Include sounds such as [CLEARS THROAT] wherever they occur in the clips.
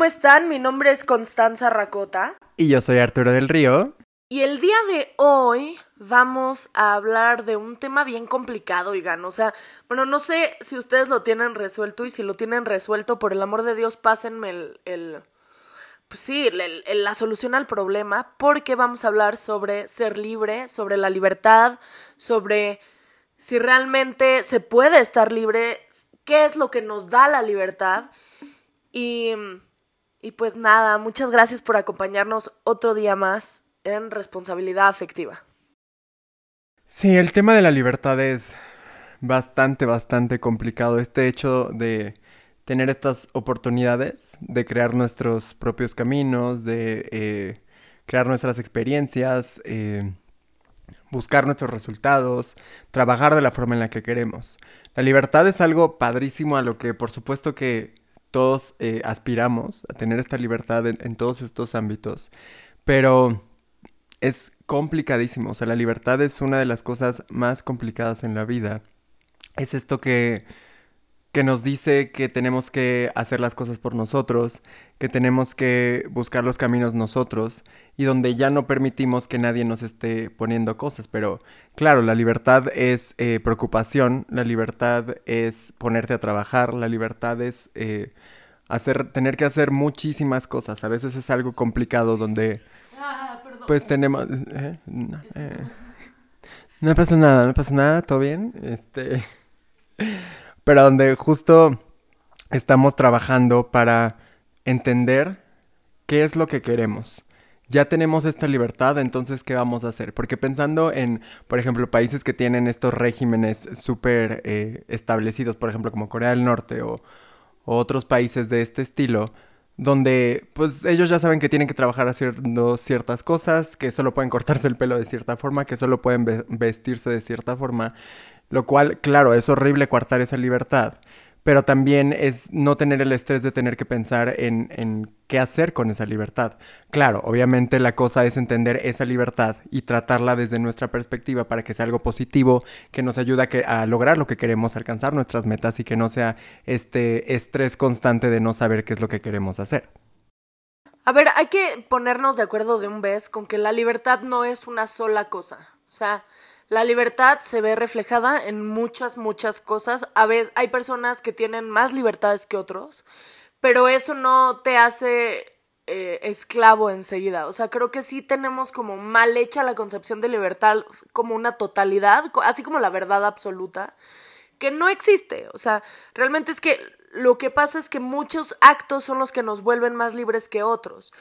¿cómo están? Mi nombre es Constanza Racota. Y yo soy Arturo del Río. Y el día de hoy vamos a hablar de un tema bien complicado, oigan. O sea, bueno, no sé si ustedes lo tienen resuelto y si lo tienen resuelto, por el amor de Dios, pásenme el, el pues sí, la solución al problema, porque vamos a hablar sobre ser libre, sobre la libertad, sobre si realmente se puede estar libre, qué es lo que nos da la libertad. Y, y pues nada, muchas gracias por acompañarnos otro día más en responsabilidad afectiva. Sí, el tema de la libertad es bastante, bastante complicado. Este hecho de tener estas oportunidades, de crear nuestros propios caminos, de eh, crear nuestras experiencias, eh, buscar nuestros resultados, trabajar de la forma en la que queremos. La libertad es algo padrísimo a lo que por supuesto que todos eh, aspiramos, a tener esta libertad en todos estos ámbitos, pero es complicadísimo. O sea, la libertad es una de las cosas más complicadas en la vida. Es esto que, que nos dice que tenemos que hacer las cosas por nosotros, que tenemos que buscar los caminos nosotros y donde ya no permitimos que nadie nos esté poniendo cosas. Pero claro, la libertad es eh, preocupación, la libertad es ponerte a trabajar, la libertad es eh, hacer, tener que hacer muchísimas cosas. A veces es algo complicado donde pues tenemos... Eh, eh, no, pasa nada, no pasa nada, todo bien. Este... Pero donde justo estamos trabajando para entender qué es lo que queremos. Ya tenemos esta libertad, entonces, ¿qué vamos a hacer? Porque pensando en, por ejemplo, países que tienen estos regímenes súper eh, establecidos, por ejemplo, como Corea del Norte o otros países de este estilo, donde pues ellos ya saben que tienen que trabajar haciendo ciertas cosas, que solo pueden cortarse el pelo de cierta forma, que solo pueden vestirse de cierta forma, lo cual, claro, es horrible coartar esa libertad pero también es no tener el estrés de tener que pensar en, en, qué hacer con esa libertad. Claro, obviamente la cosa es entender esa libertad y tratarla desde nuestra perspectiva para que sea algo positivo, que nos ayude a, a lograr lo que queremos, alcanzar nuestras metas y que no sea este estrés constante de no saber qué es lo que queremos hacer. A ver, hay que ponernos de acuerdo de un vez con que la libertad no es una sola cosa. O sea, la libertad se ve reflejada en muchas, muchas cosas. A veces hay personas que tienen más libertades que otros, pero eso no te hace eh, esclavo enseguida. O sea, creo que sí tenemos como mal hecha la concepción de libertad como una totalidad, así como la verdad absoluta, que no existe. O sea, realmente es que lo que pasa es que muchos actos son los que nos vuelven más libres que otros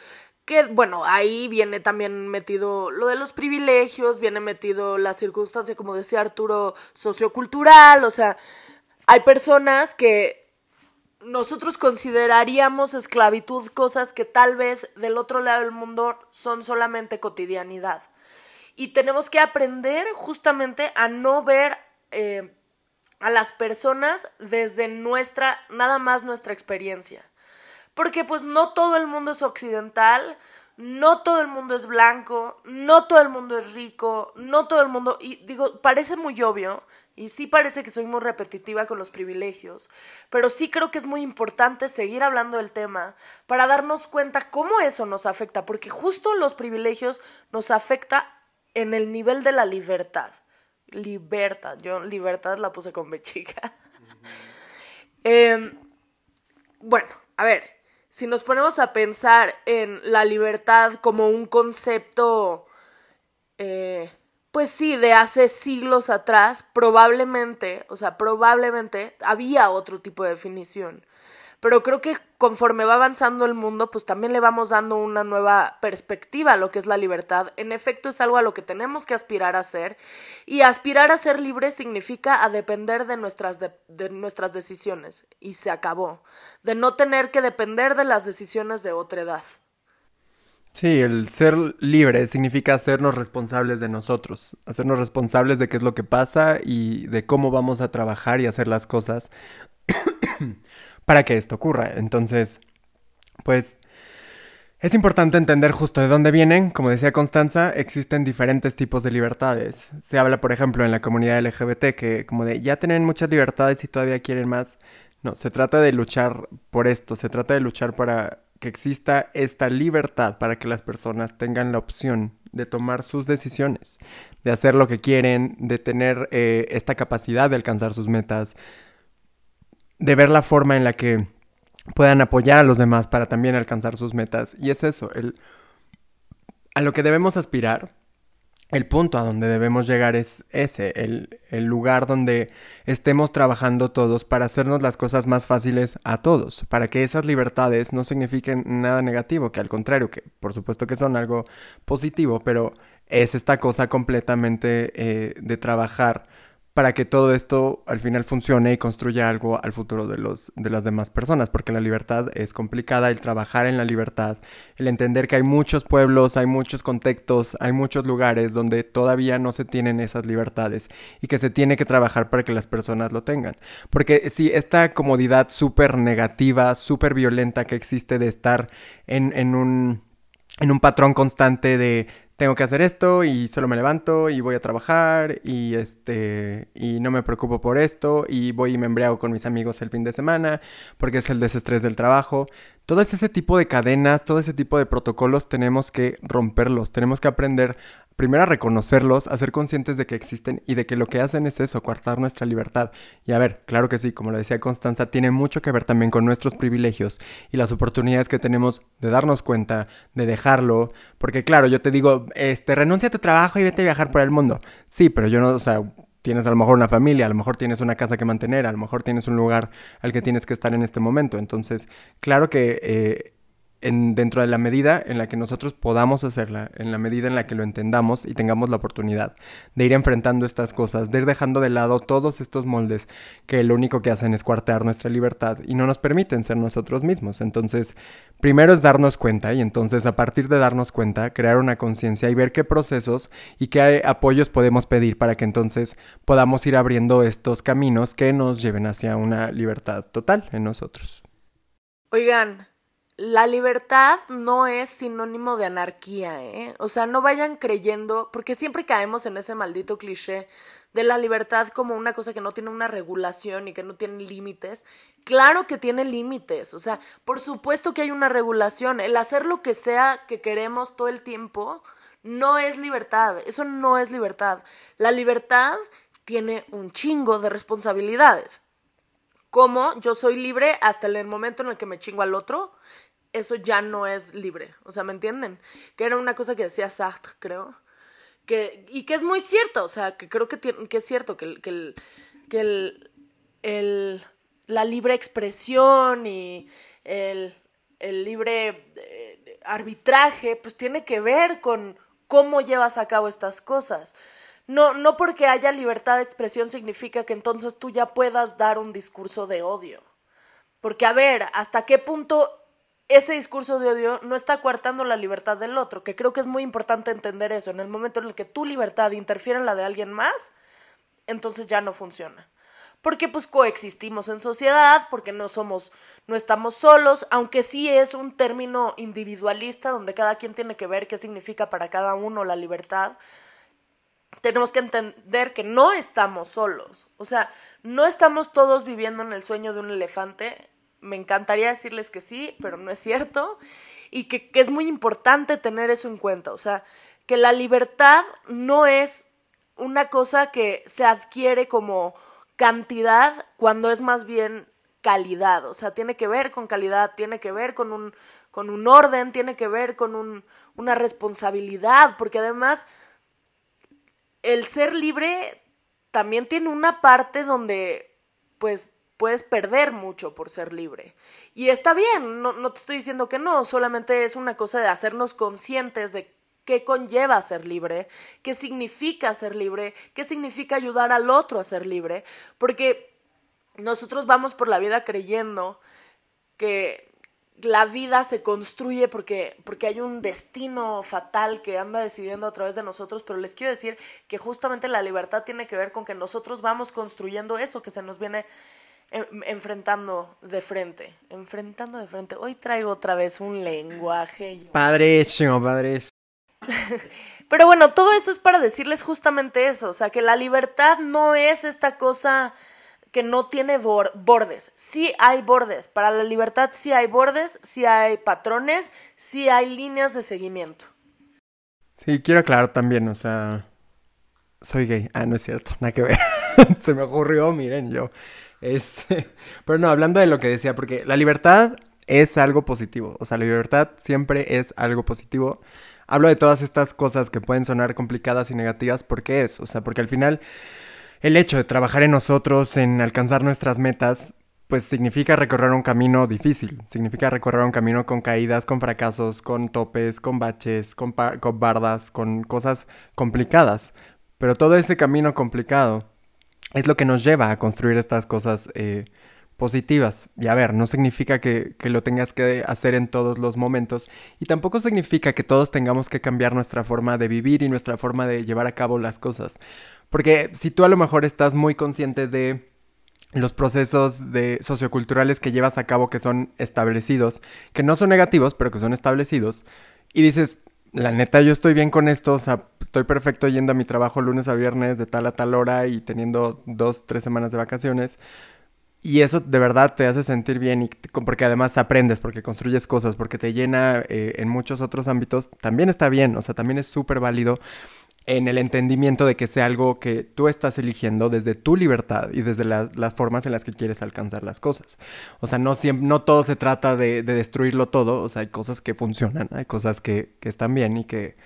que bueno, ahí viene también metido lo de los privilegios, viene metido la circunstancia, como decía Arturo, sociocultural, o sea, hay personas que nosotros consideraríamos esclavitud cosas que tal vez del otro lado del mundo son solamente cotidianidad. Y tenemos que aprender justamente a no ver eh, a las personas desde nuestra, nada más nuestra experiencia porque pues no todo el mundo es occidental, no todo el mundo es blanco, no todo el mundo es rico, no todo el mundo, y digo, parece muy obvio, y sí parece que soy muy repetitiva con los privilegios, pero sí creo que es muy importante seguir hablando del tema para darnos cuenta cómo eso nos afecta, porque justo los privilegios nos afecta en el nivel de la libertad. Libertad, yo libertad la puse con B chica. [LAUGHS] Em, bueno, a ver, si nos ponemos a pensar en la libertad como un concepto, eh, pues sí, de hace siglos atrás, probablemente, o sea, probablemente había otro tipo de definición pero creo que conforme va avanzando el mundo, pues también le vamos dando una nueva perspectiva a lo que es la libertad. En efecto, es algo a lo que tenemos que aspirar a ser, y aspirar a ser libre significa a depender de nuestras, de, nuestras decisiones, y se acabó, de no tener que depender de las decisiones de otra edad. Sí, el ser libre significa hacernos responsables de nosotros, hacernos responsables de qué es lo que pasa y de cómo vamos a trabajar y hacer las cosas [COUGHS] para que esto ocurra. Entonces, pues es importante entender justo de dónde vienen. Como decía Constanza, existen diferentes tipos de libertades. Se habla, por ejemplo, en la comunidad LGBT que como de ya tienen muchas libertades y todavía quieren más. No, se trata de luchar por esto, se trata de luchar para que exista esta libertad para que las personas tengan la opción de tomar sus decisiones, de hacer lo que quieren, de tener eh, esta capacidad de alcanzar sus metas, de ver la forma en la que puedan apoyar a los demás para también alcanzar sus metas. Y es eso, el, a lo que debemos aspirar el punto a donde debemos llegar es ese, el, el, lugar donde estemos trabajando todos para hacernos las cosas más fáciles a todos, para que esas libertades no signifiquen nada negativo, que al contrario, que por supuesto que son algo positivo, pero es esta cosa completamente eh, de trabajar para que todo esto al final funcione y construya algo al futuro de, los, de las demás personas, porque la libertad es complicada, el trabajar en la libertad, el entender que hay muchos pueblos, hay muchos contextos, hay muchos lugares donde todavía no se tienen esas libertades y que se tiene que trabajar para que las personas lo tengan. Porque si esta comodidad súper negativa, súper violenta que existe de estar en, en un en un patrón constante de tengo que hacer esto y solo me levanto y voy a trabajar y este y no me preocupo por esto y voy y me embriago con mis amigos el fin de semana porque es el desestrés del trabajo. Todo ese tipo de cadenas, todo ese tipo de protocolos tenemos que romperlos, tenemos que aprender primero a reconocerlos, a ser conscientes de que existen y de que lo que hacen es eso, coartar nuestra libertad. Y a ver, claro que sí, como lo decía Constanza, tiene mucho que ver también con nuestros privilegios y las oportunidades que tenemos de darnos cuenta, de dejarlo, porque claro, yo te digo, este, renuncia a tu trabajo y vete a viajar por el mundo. Sí, pero yo no, o sea, tienes a lo mejor una familia, a lo mejor tienes una casa que mantener, a lo mejor tienes un lugar al que tienes que estar en este momento. Entonces, claro que eh, en, dentro de la medida en la que nosotros podamos hacerla, en la medida en la que lo entendamos y tengamos la oportunidad de ir enfrentando estas cosas, de ir dejando de lado todos estos moldes que lo único que hacen es cuartear nuestra libertad y no nos permiten ser nosotros mismos. Entonces, primero es darnos cuenta y entonces a partir de darnos cuenta, crear una conciencia y ver qué procesos y qué apoyos podemos pedir para que entonces podamos ir abriendo estos caminos que nos lleven hacia una libertad total en nosotros. Oigan, la libertad no es sinónimo de anarquía, ¿eh? O sea, no vayan creyendo, porque siempre caemos en ese maldito cliché de la libertad como una cosa que no tiene una regulación y que no tiene límites. Claro que tiene límites, o sea, por supuesto que hay una regulación. El hacer lo que sea que queremos todo el tiempo no es libertad, eso no es libertad. La libertad tiene un chingo de responsabilidades. Como yo soy libre hasta el momento en el que me chingo al otro, eso ya no es libre. O sea, ¿me entienden? Que era una cosa que decía Sartre, creo. Que, y que es muy cierto, o sea, que creo que, que es cierto que, que, el, la libre expresión y el, el libre eh, arbitraje, pues tiene que ver con cómo llevas a cabo estas cosas. No, no porque haya libertad de expresión significa que entonces tú ya puedas dar un discurso de odio. Porque, a ver, ¿hasta qué punto ese discurso de odio no está coartando la libertad del otro, que creo que es muy importante entender eso. En el momento en el que tu libertad interfiere en la de alguien más, entonces ya no funciona. Porque pues coexistimos en sociedad, porque no somos, no estamos solos, aunque sí es un término individualista donde cada quien tiene que ver qué significa para cada uno la libertad. Tenemos que entender que no estamos solos. O sea, no estamos todos viviendo en el sueño de un elefante me encantaría decirles que sí, pero no es cierto. Y que, es muy importante tener eso en cuenta. O sea, que la libertad no es una cosa que se adquiere como cantidad cuando es más bien calidad. O sea, tiene que ver con calidad, tiene que ver con un, con un orden, tiene que ver con un, una responsabilidad, porque además el ser libre también tiene una parte donde, pues, puedes perder mucho por ser libre. Y está bien, no, te estoy diciendo que no, solamente es una cosa de hacernos conscientes de qué conlleva ser libre, qué significa ser libre, qué significa ayudar al otro a ser libre, porque nosotros vamos por la vida creyendo que la vida se construye porque, porque hay un destino fatal que anda decidiendo a través de nosotros, pero les quiero decir que justamente la libertad tiene que ver con que nosotros vamos construyendo eso que se nos viene enfrentando de frente, enfrentando de frente. Hoy traigo otra vez un lenguaje. Padrísimo, padrísimo. [LAUGHS] Pero bueno, todo eso es para decirles justamente eso, o sea, que la libertad no es esta cosa que no tiene bordes. Sí hay bordes. Para la libertad sí hay bordes, sí hay patrones, sí hay líneas de seguimiento. Sí, quiero aclarar también, o sea, soy gay. Ah, no es cierto, nada que ver. [LAUGHS] Se me ocurrió, miren, yo. Este, [LAUGHS] pero no, hablando de lo que decía, porque la libertad es algo positivo. O sea, la libertad siempre es algo positivo. Hablo de todas estas cosas que pueden sonar complicadas y negativas porque es, o sea, porque al final el hecho de trabajar en nosotros, en alcanzar nuestras metas, pues significa recorrer un camino difícil, significa recorrer un camino con caídas, con fracasos, con topes, con baches, con, con bardas, con cosas complicadas. Pero todo ese camino complicado es lo que nos lleva a construir estas cosas eh, positivas. Y a ver, no significa que, que, lo tengas que hacer en todos los momentos y tampoco significa que todos tengamos que cambiar nuestra forma de vivir y nuestra forma de llevar a cabo las cosas. Porque si tú a lo mejor estás muy consciente de los procesos de socioculturales que llevas a cabo que son establecidos, que no son negativos, pero que son establecidos, y dices, la neta, yo estoy bien con esto, o sea, estoy perfecto yendo a mi trabajo lunes a viernes de tal a tal hora y teniendo dos, tres semanas de vacaciones. Y eso de verdad te hace sentir bien y porque además aprendes, porque construyes cosas, porque te llena eh, en muchos otros ámbitos, también está bien, o sea, también es súper válido en el entendimiento de que sea algo que tú estás eligiendo desde tu libertad y desde las formas en las que quieres alcanzar las cosas. O sea, no, siempre, no todo se trata de, destruirlo todo, o sea, hay cosas que funcionan, hay cosas que, están bien y que,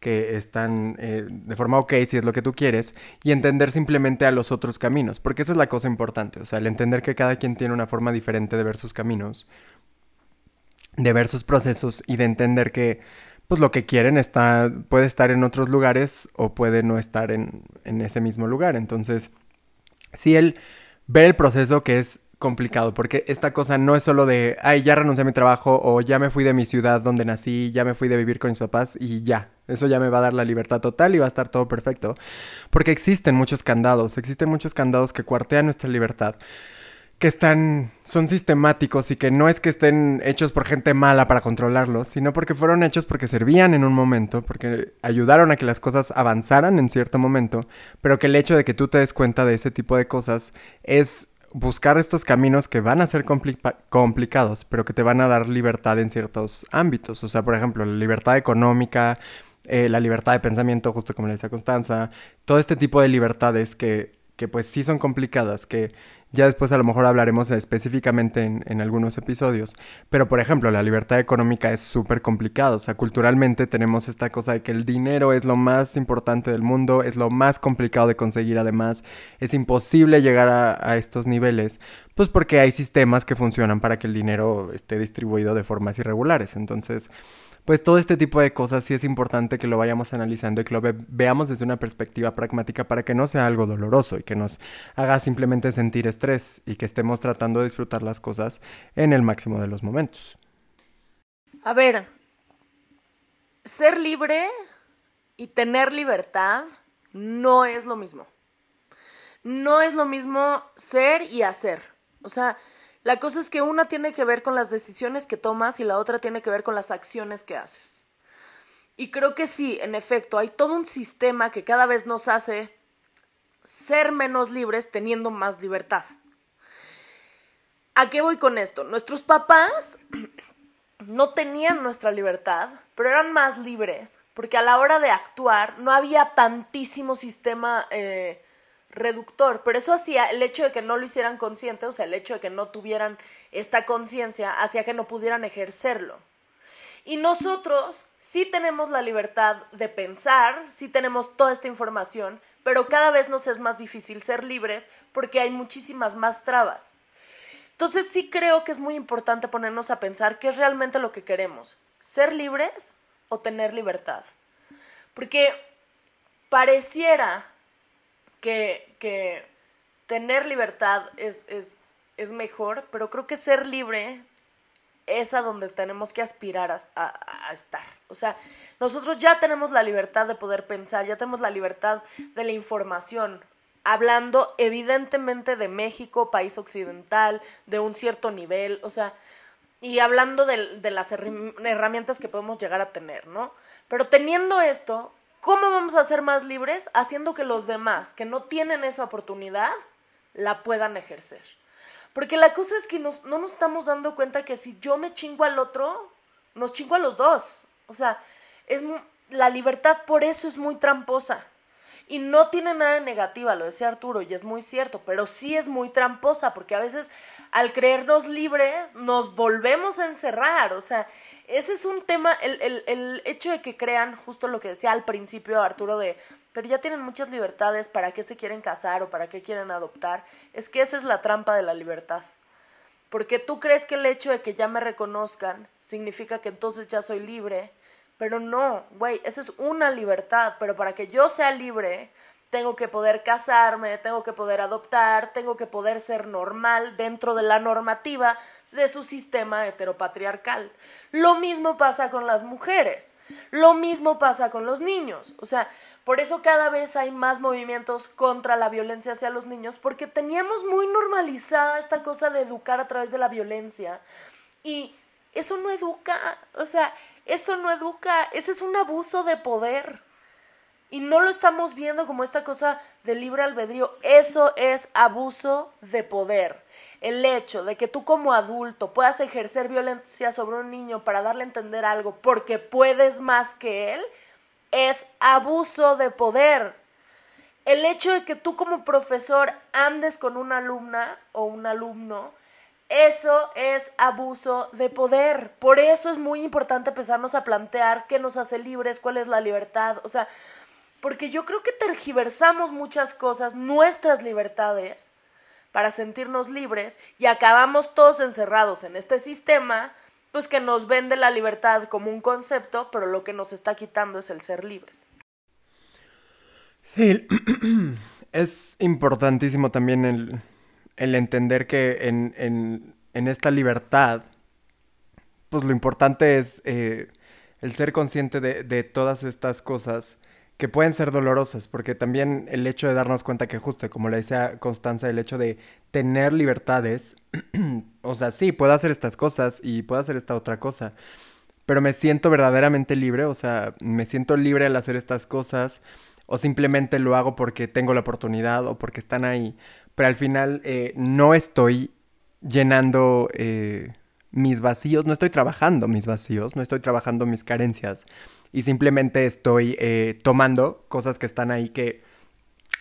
que están eh, de forma ok si es lo que tú quieres, y entender simplemente a los otros caminos, porque esa es la cosa importante, o sea, el entender que cada quien tiene una forma diferente de ver sus caminos, de ver sus procesos y de entender que pues lo que quieren está, puede estar en otros lugares o puede no estar en, en ese mismo lugar. Entonces, sí, el ver el proceso que es complicado, porque esta cosa no es solo de, ay, ya renuncié a mi trabajo o ya me fui de mi ciudad donde nací, ya me fui de vivir con mis papás y ya, eso ya me va a dar la libertad total y va a estar todo perfecto. Porque existen muchos candados, existen muchos candados que cuartean nuestra libertad que están, son sistemáticos y que no es que estén hechos por gente mala para controlarlos, sino porque fueron hechos porque servían en un momento, porque ayudaron a que las cosas avanzaran en cierto momento, pero que el hecho de que tú te des cuenta de ese tipo de cosas es buscar estos caminos que van a ser complicados, pero que te van a dar libertad en ciertos ámbitos. O sea, por ejemplo, la libertad económica, eh, la libertad de pensamiento, justo como le decía Constanza, todo este tipo de libertades que, que pues sí son complicadas, que ya después a lo mejor hablaremos específicamente en, algunos episodios. Pero por ejemplo, la libertad económica es súper complicado. O sea, culturalmente tenemos esta cosa de que el dinero es lo más importante del mundo, es lo más complicado de conseguir además. Es imposible llegar a, a estos niveles. Pues porque hay sistemas que funcionan para que el dinero esté distribuido de formas irregulares. Entonces, pues todo este tipo de cosas sí es importante que lo vayamos analizando y que lo veamos desde una perspectiva pragmática para que no sea algo doloroso y que nos haga simplemente sentir estrés y que estemos tratando de disfrutar las cosas en el máximo de los momentos. A ver, ser libre y tener libertad no es lo mismo. No es lo mismo ser y hacer. O sea, la cosa es que una tiene que ver con las decisiones que tomas y la otra tiene que ver con las acciones que haces. Y creo que sí, en efecto, hay todo un sistema que cada vez nos hace ser menos libres teniendo más libertad. ¿A qué voy con esto? Nuestros papás [CLEARS THROAT] no tenían nuestra libertad, pero eran más libres, porque a la hora de actuar no había tantísimo sistema eh, reductor, pero eso hacía el hecho de que no lo hicieran consciente, o sea, el hecho de que no tuvieran esta conciencia, hacía que no pudieran ejercerlo. Y nosotros sí tenemos la libertad de pensar, sí tenemos toda esta información, pero cada vez nos es más difícil ser libres porque hay muchísimas más trabas. Entonces sí creo que es muy importante ponernos a pensar qué es realmente lo que queremos, ser libres o tener libertad. Porque pareciera que, tener libertad es, es, mejor, pero creo que ser libre es a donde tenemos que aspirar a, estar. O sea, nosotros ya tenemos la libertad de poder pensar, ya tenemos la libertad de la información, hablando evidentemente de México, país occidental, de un cierto nivel, o sea, y hablando de las herramientas que podemos llegar a tener, ¿no? Pero teniendo esto, ¿Cómo vamos a ser más libres? Haciendo que los demás que no tienen esa oportunidad la puedan ejercer. Porque la cosa es que no nos estamos dando cuenta que si yo me chingo al otro, nos chingo a los dos. O sea, es la libertad por eso es muy tramposa. Y no tiene nada de negativa, lo decía Arturo, y es muy cierto, pero sí es muy tramposa, porque a veces al creernos libres nos volvemos a encerrar. O sea, ese es un tema, el, el, el hecho de que crean justo lo que decía al principio Arturo de, pero ya tienen muchas libertades, ¿para qué se quieren casar o para qué quieren adoptar? Es que esa es la trampa de la libertad. Porque tú crees que el hecho de que ya me reconozcan significa que entonces ya soy libre pero no, güey, esa es una libertad, pero para que yo sea libre, tengo que poder casarme, tengo que poder adoptar, tengo que poder ser normal dentro de la normativa de su sistema heteropatriarcal. Lo mismo pasa con las mujeres, lo mismo pasa con los niños. O sea, por eso cada vez hay más movimientos contra la violencia hacia los niños, porque teníamos muy normalizada esta cosa de educar a través de la violencia. Y eso no educa, o sea, eso no educa, ese es un abuso de poder. Y no lo estamos viendo como esta cosa de libre albedrío. Eso es abuso de poder. El hecho de que tú como adulto puedas ejercer violencia sobre un niño para darle a entender algo porque puedes más que él, es abuso de poder. El hecho de que tú como profesor andes con una alumna o un alumno eso es abuso de poder. Por eso es muy importante empezarnos a plantear qué nos hace libres, cuál es la libertad. O sea, porque yo creo que tergiversamos muchas cosas, nuestras libertades, para sentirnos libres y acabamos todos encerrados en este sistema, pues que nos vende la libertad como un concepto, pero lo que nos está quitando es el ser libres. Sí, [CLEARS THROAT] es importantísimo también el el entender que en, en, en, esta libertad, pues lo importante es eh, el ser consciente de, de, todas estas cosas que pueden ser dolorosas, porque también el hecho de darnos cuenta que justo, como le decía Constanza, el hecho de tener libertades, [CLEARS THROAT] o sea, sí, puedo hacer estas cosas y puedo hacer esta otra cosa, pero me siento verdaderamente libre, o sea, me siento libre al hacer estas cosas, o simplemente lo hago porque tengo la oportunidad o porque están ahí pero al final eh, no estoy llenando eh, mis vacíos, no estoy trabajando mis vacíos, no estoy trabajando mis carencias y simplemente estoy eh, tomando cosas que están ahí que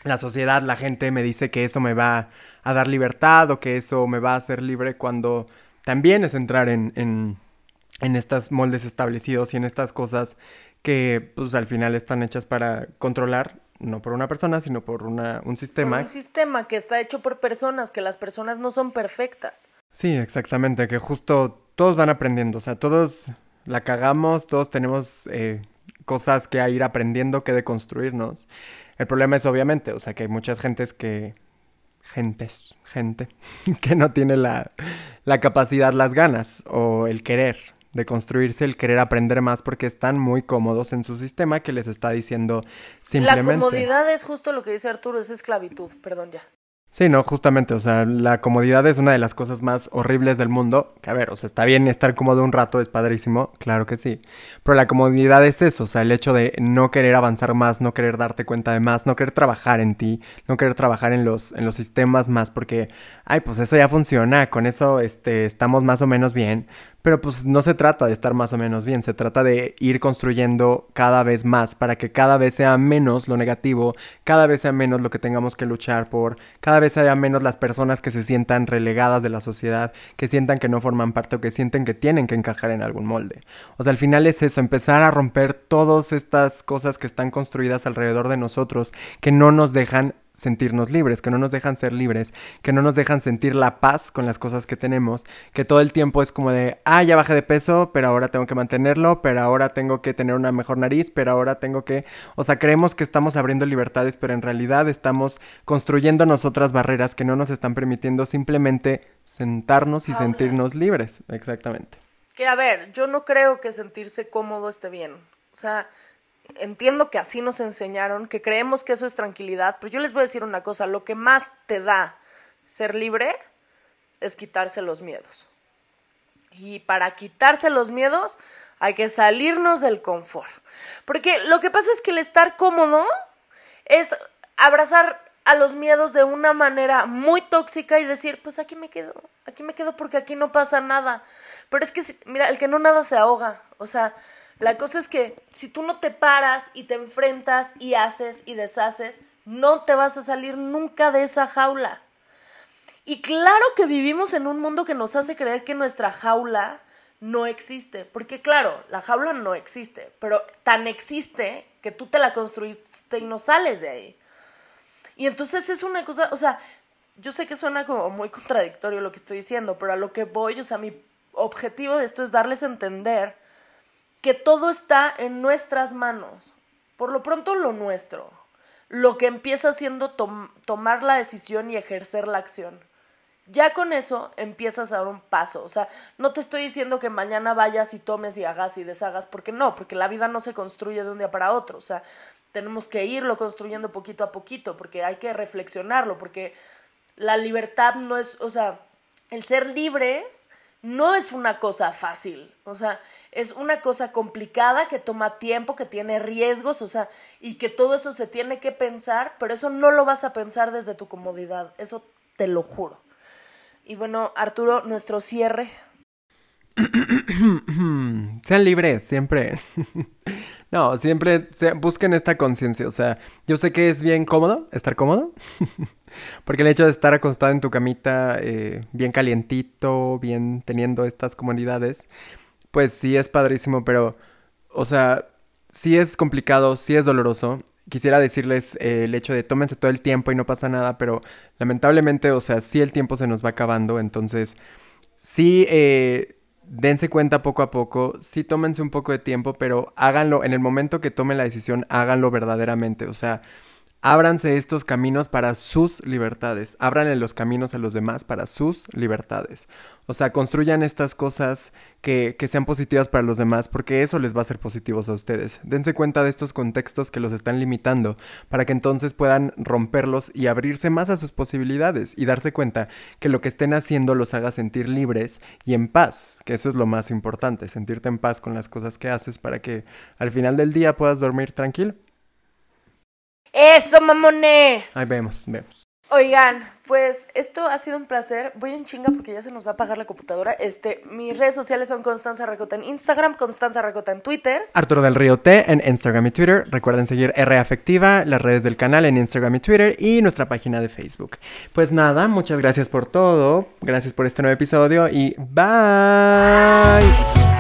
la sociedad, la gente me dice que eso me va a dar libertad o que eso me va a hacer libre cuando también es entrar en, en, en estos moldes establecidos y en estas cosas que pues al final están hechas para controlar no por una persona, sino por una, un sistema. un sistema que está hecho por personas, que las personas no son perfectas. Sí, exactamente, que justo todos van aprendiendo, o sea, todos la cagamos, todos tenemos eh, cosas que ir aprendiendo, que deconstruirnos. El problema es obviamente, o sea, que hay muchas gentes que... Gentes, gente, [LAUGHS] que no tiene la, la capacidad, las ganas o el querer de construirse, el querer aprender más porque están muy cómodos en su sistema que les está diciendo simplemente. La comodidad es justo lo que dice Arturo, es esclavitud, perdón ya. Sí, no, justamente, o sea, la comodidad es una de las cosas más horribles del mundo. Que a ver, o sea, está bien estar cómodo un rato, es padrísimo, claro que sí. Pero la comodidad es eso, o sea, el hecho de no querer avanzar más, no querer darte cuenta de más, no querer trabajar en ti, no querer trabajar en los, en los sistemas más, porque, ay, pues eso ya funciona, con eso este, estamos más o menos bien. Pero pues no se trata de estar más o menos bien, se trata de ir construyendo cada vez más para que cada vez sea menos lo negativo, cada vez sea menos lo que tengamos que luchar por, cada vez haya menos las personas que se sientan relegadas de la sociedad, que sientan que no forman parte o que sienten que tienen que encajar en algún molde. O sea, al final es eso, empezar a romper todas estas cosas que están construidas alrededor de nosotros, que no nos dejan sentirnos libres, que no nos dejan ser libres, que no nos dejan sentir la paz con las cosas que tenemos, que todo el tiempo es como de, ah, ya bajé de peso, pero ahora tengo que mantenerlo, pero ahora tengo que tener una mejor nariz, pero ahora tengo que, o sea, creemos que estamos abriendo libertades, pero en realidad estamos construyendo nosotras barreras que no nos están permitiendo simplemente sentarnos y sentirnos libres, exactamente. Que a ver, yo no creo que sentirse cómodo esté bien. O sea, entiendo que así nos enseñaron, que creemos que eso es tranquilidad, pero yo les voy a decir una cosa, lo que más te da ser libre es quitarse los miedos. Y para quitarse los miedos hay que salirnos del confort. Porque lo que pasa es que el estar cómodo es abrazar a los miedos de una manera muy tóxica y decir, pues aquí me quedo, aquí me quedo porque aquí no pasa nada. Pero es que, mira, el que no nada se ahoga. O sea, la cosa es que si tú no te paras y te enfrentas y haces y deshaces, no te vas a salir nunca de esa jaula. Y claro que vivimos en un mundo que nos hace creer que nuestra jaula no existe. Porque claro, la jaula no existe, pero tan existe que tú te la construiste y no sales de ahí. Y entonces es una cosa, o sea, yo sé que suena como muy contradictorio lo que estoy diciendo, pero a lo que voy, o sea, mi objetivo de esto es darles a entender que todo está en nuestras manos. Por lo pronto lo nuestro. Lo que empieza siendo tomar la decisión y ejercer la acción. Ya con eso empiezas a dar un paso. O sea, no te estoy diciendo que mañana vayas y tomes y hagas y deshagas, porque no, porque la vida no se construye de un día para otro. O sea, tenemos que irlo construyendo poquito a poquito, porque hay que reflexionarlo, porque la libertad no es, o sea, el ser libres no es una cosa fácil, o sea, es una cosa complicada que toma tiempo, que tiene riesgos, o sea, y que todo eso se tiene que pensar, pero eso no lo vas a pensar desde tu comodidad, eso te lo juro. Y bueno, Arturo, nuestro cierre. [CLEARS THROAT] Sean libres, siempre. [LAUGHS] No, siempre busquen esta conciencia. O sea, yo sé que es bien cómodo estar cómodo. [LAUGHS] Porque el hecho de estar acostado en tu camita, eh, bien calientito, bien teniendo estas comodidades, pues sí es padrísimo, pero, o sea, sí es complicado, sí es doloroso. Quisiera decirles eh, el hecho de tómense todo el tiempo y no pasa nada, pero lamentablemente, o sea, sí el tiempo se nos va acabando, entonces sí eh, dense cuenta poco a poco, sí tómense un poco de tiempo, pero háganlo, en el momento que tomen la decisión, háganlo verdaderamente, o sea, ábranse estos caminos para sus libertades, ábranle los caminos a los demás para sus libertades. O sea, construyan estas cosas que, que, sean positivas para los demás, porque eso les va a ser positivos a ustedes. Dense cuenta de estos contextos que los están limitando, para que entonces puedan romperlos y abrirse más a sus posibilidades y darse cuenta que lo que estén haciendo los haga sentir libres y en paz, que eso es lo más importante, sentirte en paz con las cosas que haces para que al final del día puedas dormir tranquilo. Eso, mamone. Ahí vemos, vemos. Oigan, pues esto ha sido un placer. Voy en chinga porque ya se nos va a apagar la computadora. Este, mis redes sociales son Constanza Racota en Instagram, Constanza Racota en Twitter. Arturo del Río T en Instagram y Twitter. Recuerden seguir R Afectiva, las redes del canal en Instagram y Twitter y nuestra página de Facebook. Pues nada, muchas gracias por todo. Gracias por este nuevo episodio y bye.